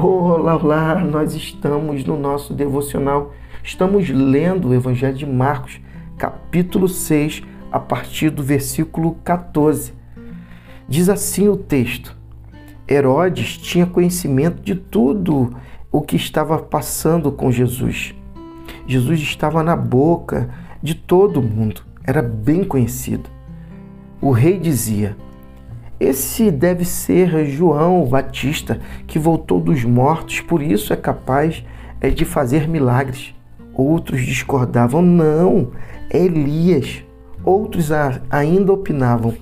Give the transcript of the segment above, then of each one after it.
Olá, olá! Nós estamos no nosso devocional. Estamos lendo o Evangelho de Marcos, capítulo 6, a partir do versículo 14. Diz assim o texto: Herodes tinha conhecimento de tudo o que estava passando com Jesus. Jesus estava na boca de todo mundo, era bem conhecido. O rei dizia: esse deve ser João Batista, que voltou dos mortos, por isso é capaz é, de fazer milagres. Outros discordavam, não, é Elias. Outros ainda opinavam,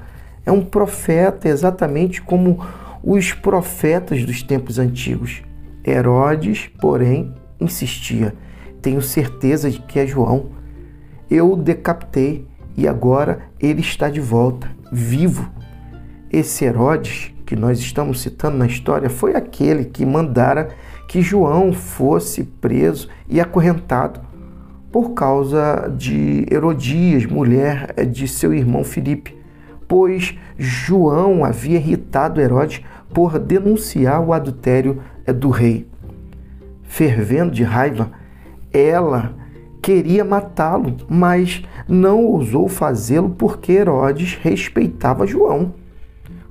é um profeta exatamente como os profetas dos tempos antigos. Herodes, porém, insistia: Tenho certeza de que é João. Eu o decapitei e agora ele está de volta, vivo esse Herodes, que nós estamos citando na história, foi aquele que mandara que João fosse preso e acorrentado por causa de Herodias, mulher de seu irmão Filipe, pois João havia irritado Herodes por denunciar o adultério do rei. Fervendo de raiva, ela queria matá-lo, mas não ousou fazê-lo porque Herodes respeitava João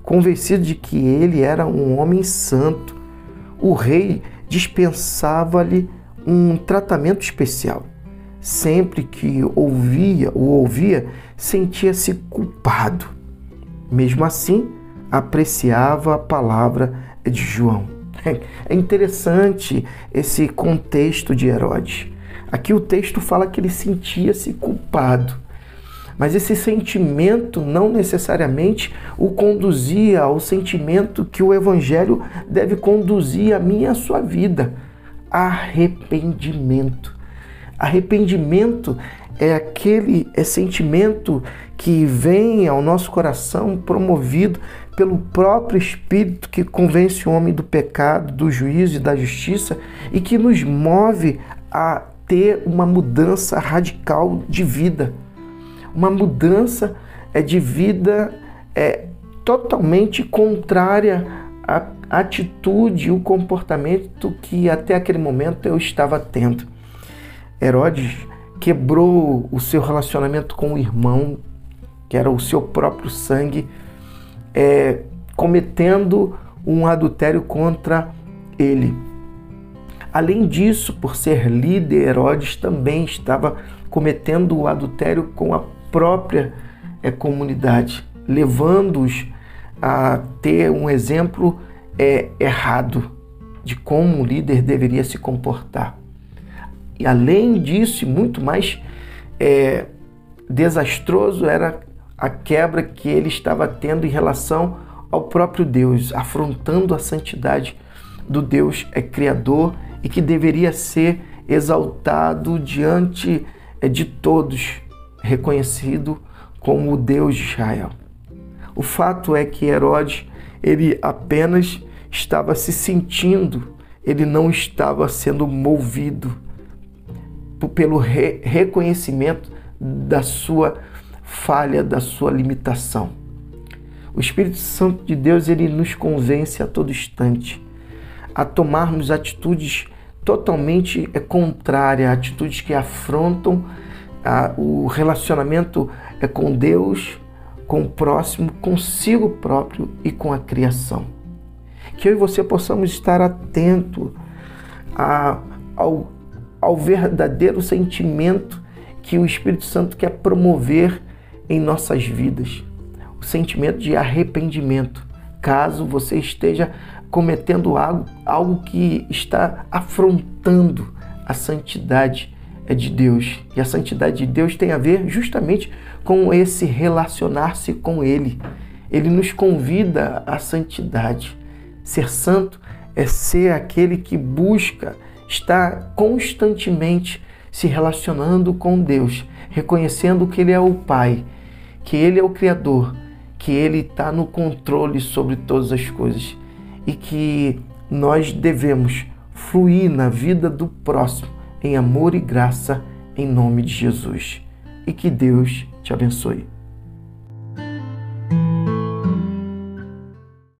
convencido de que ele era um homem santo. O rei dispensava-lhe um tratamento especial. Sempre que ouvia o ouvia, sentia-se culpado. Mesmo assim, apreciava a palavra de João. É interessante esse contexto de Herodes. Aqui o texto fala que ele sentia-se culpado. Mas esse sentimento não necessariamente o conduzia ao sentimento que o Evangelho deve conduzir a minha e a sua vida: arrependimento. Arrependimento é aquele é sentimento que vem ao nosso coração promovido pelo próprio Espírito que convence o homem do pecado, do juízo e da justiça e que nos move a ter uma mudança radical de vida uma mudança é, de vida é, totalmente contrária à atitude e o comportamento que até aquele momento eu estava tendo. Herodes quebrou o seu relacionamento com o irmão, que era o seu próprio sangue, é, cometendo um adultério contra ele. Além disso, por ser líder, Herodes também estava cometendo o adultério com a própria é, comunidade, levando-os a ter um exemplo é, errado de como um líder deveria se comportar. E além disso, e muito mais é, desastroso era a quebra que ele estava tendo em relação ao próprio Deus, afrontando a santidade do Deus é criador e que deveria ser exaltado diante de todos reconhecido como o Deus de Israel. O fato é que Herodes, ele apenas estava se sentindo, ele não estava sendo movido pelo re reconhecimento da sua falha, da sua limitação. O Espírito Santo de Deus, ele nos convence a todo instante a tomarmos atitudes totalmente contrárias, atitudes que afrontam a, o relacionamento é com Deus, com o próximo, consigo próprio e com a criação. Que eu e você possamos estar atento ao, ao verdadeiro sentimento que o Espírito Santo quer promover em nossas vidas. O sentimento de arrependimento, caso você esteja cometendo algo, algo que está afrontando a santidade é de Deus. E a santidade de Deus tem a ver justamente com esse relacionar-se com Ele. Ele nos convida à santidade. Ser santo é ser aquele que busca estar constantemente se relacionando com Deus, reconhecendo que Ele é o Pai, que Ele é o Criador, que Ele está no controle sobre todas as coisas e que nós devemos fluir na vida do próximo em amor e graça, em nome de Jesus. E que Deus te abençoe.